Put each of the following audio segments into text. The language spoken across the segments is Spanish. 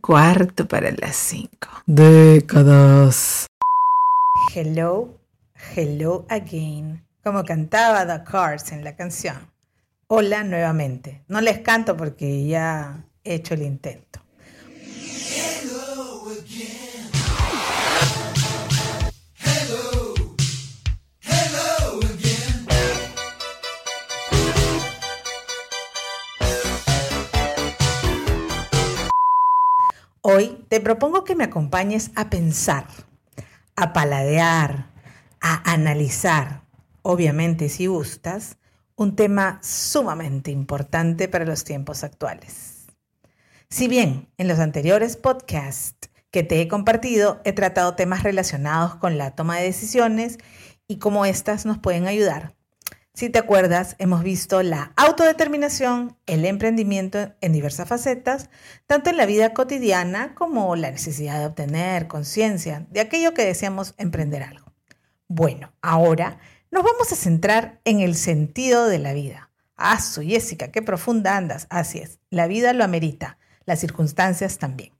cuarto para las cinco. Décadas. Hello, hello again. Como cantaba The Cars en la canción. Hola nuevamente. No les canto porque ya he hecho el intento. Hoy te propongo que me acompañes a pensar, a paladear, a analizar, obviamente si gustas, un tema sumamente importante para los tiempos actuales. Si bien en los anteriores podcasts que te he compartido he tratado temas relacionados con la toma de decisiones y cómo éstas nos pueden ayudar, si te acuerdas, hemos visto la autodeterminación, el emprendimiento en diversas facetas, tanto en la vida cotidiana como la necesidad de obtener conciencia de aquello que deseamos emprender algo. Bueno, ahora nos vamos a centrar en el sentido de la vida. Ah, su Jessica, qué profunda andas. Así es, la vida lo amerita, las circunstancias también.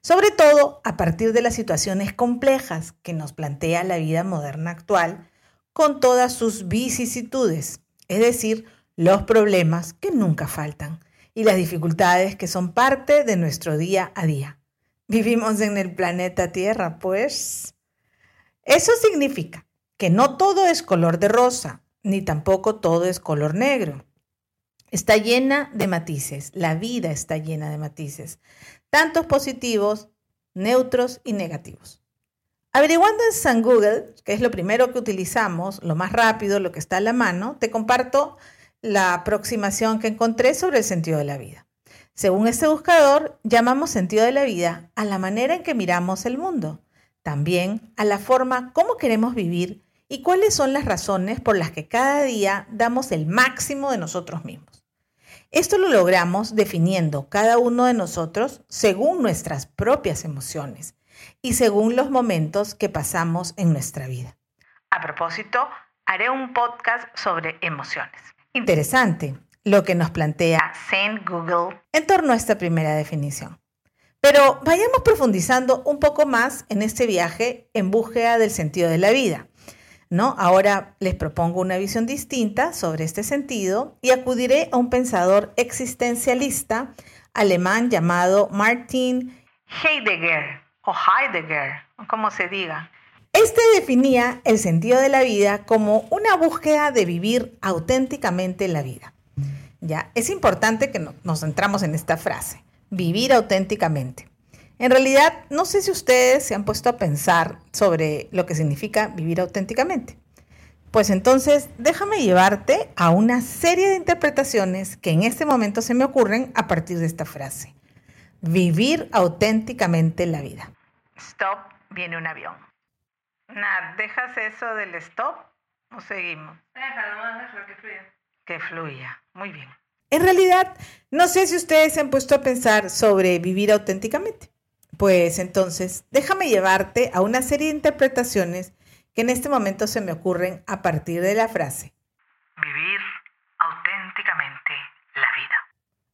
Sobre todo a partir de las situaciones complejas que nos plantea la vida moderna actual con todas sus vicisitudes, es decir, los problemas que nunca faltan y las dificultades que son parte de nuestro día a día. Vivimos en el planeta Tierra, pues. Eso significa que no todo es color de rosa, ni tampoco todo es color negro. Está llena de matices, la vida está llena de matices, tantos positivos, neutros y negativos. Averiguando en San Google, que es lo primero que utilizamos, lo más rápido, lo que está a la mano, te comparto la aproximación que encontré sobre el sentido de la vida. Según este buscador, llamamos sentido de la vida a la manera en que miramos el mundo, también a la forma como queremos vivir y cuáles son las razones por las que cada día damos el máximo de nosotros mismos. Esto lo logramos definiendo cada uno de nosotros según nuestras propias emociones y según los momentos que pasamos en nuestra vida. A propósito, haré un podcast sobre emociones. Interesante lo que nos plantea Saint Google en torno a esta primera definición. Pero vayamos profundizando un poco más en este viaje en búsqueda del sentido de la vida. ¿no? Ahora les propongo una visión distinta sobre este sentido y acudiré a un pensador existencialista alemán llamado Martin Heidegger, o Heidegger, como se diga. Este definía el sentido de la vida como una búsqueda de vivir auténticamente la vida. Ya, es importante que nos centramos en esta frase, vivir auténticamente. En realidad, no sé si ustedes se han puesto a pensar sobre lo que significa vivir auténticamente. Pues entonces, déjame llevarte a una serie de interpretaciones que en este momento se me ocurren a partir de esta frase. Vivir auténticamente la vida. Stop, viene un avión. Nada, ¿dejas eso del stop o seguimos? Déjalo, déjalo que fluya. Que fluya, muy bien. En realidad, no sé si ustedes se han puesto a pensar sobre vivir auténticamente. Pues entonces, déjame llevarte a una serie de interpretaciones que en este momento se me ocurren a partir de la frase. Vivir auténticamente la vida.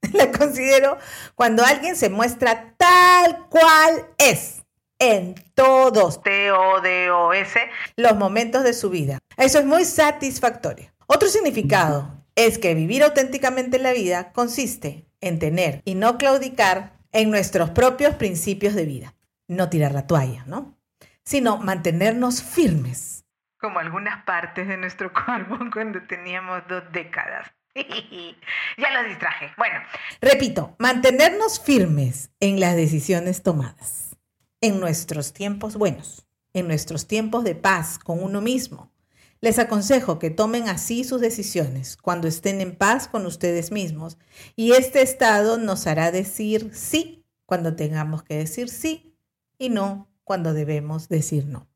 la considero cuando alguien se muestra tal cual es en todos, T-O-D-O-S, los momentos de su vida. Eso es muy satisfactorio. Otro significado es que vivir auténticamente la vida consiste en tener y no claudicar en nuestros propios principios de vida. No tirar la toalla, ¿no? Sino mantenernos firmes, como algunas partes de nuestro cuerpo cuando teníamos dos décadas. ya los distraje. Bueno, repito, mantenernos firmes en las decisiones tomadas, en nuestros tiempos buenos, en nuestros tiempos de paz con uno mismo. Les aconsejo que tomen así sus decisiones cuando estén en paz con ustedes mismos y este estado nos hará decir sí cuando tengamos que decir sí y no cuando debemos decir no.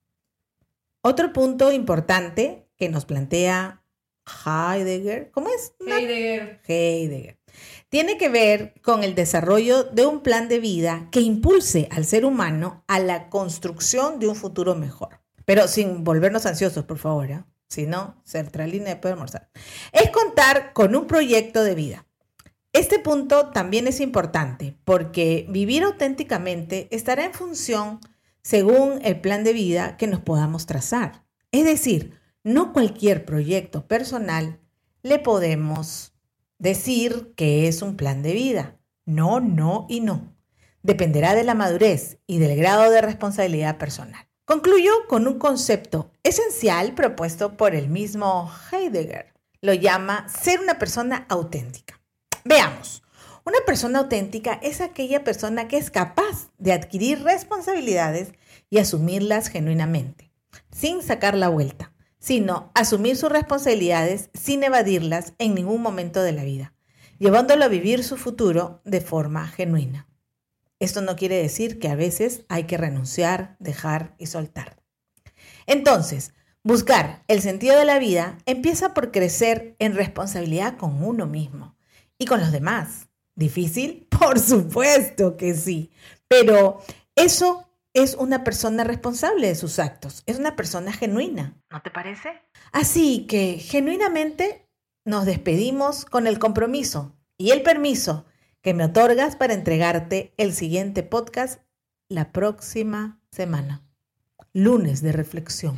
Otro punto importante que nos plantea Heidegger, ¿cómo es? Heidegger. Heidegger. Tiene que ver con el desarrollo de un plan de vida que impulse al ser humano a la construcción de un futuro mejor. Pero sin volvernos ansiosos, por favor. ¿eh? Si no, sertralina puede almorzar. Es contar con un proyecto de vida. Este punto también es importante porque vivir auténticamente estará en función según el plan de vida que nos podamos trazar. Es decir, no cualquier proyecto personal le podemos decir que es un plan de vida. No, no y no. Dependerá de la madurez y del grado de responsabilidad personal. Concluyo con un concepto esencial propuesto por el mismo Heidegger. Lo llama ser una persona auténtica. Veamos, una persona auténtica es aquella persona que es capaz de adquirir responsabilidades y asumirlas genuinamente, sin sacar la vuelta, sino asumir sus responsabilidades sin evadirlas en ningún momento de la vida, llevándolo a vivir su futuro de forma genuina. Esto no quiere decir que a veces hay que renunciar, dejar y soltar. Entonces, buscar el sentido de la vida empieza por crecer en responsabilidad con uno mismo y con los demás. ¿Difícil? Por supuesto que sí. Pero eso es una persona responsable de sus actos, es una persona genuina. ¿No te parece? Así que genuinamente nos despedimos con el compromiso y el permiso que me otorgas para entregarte el siguiente podcast la próxima semana. Lunes de reflexión.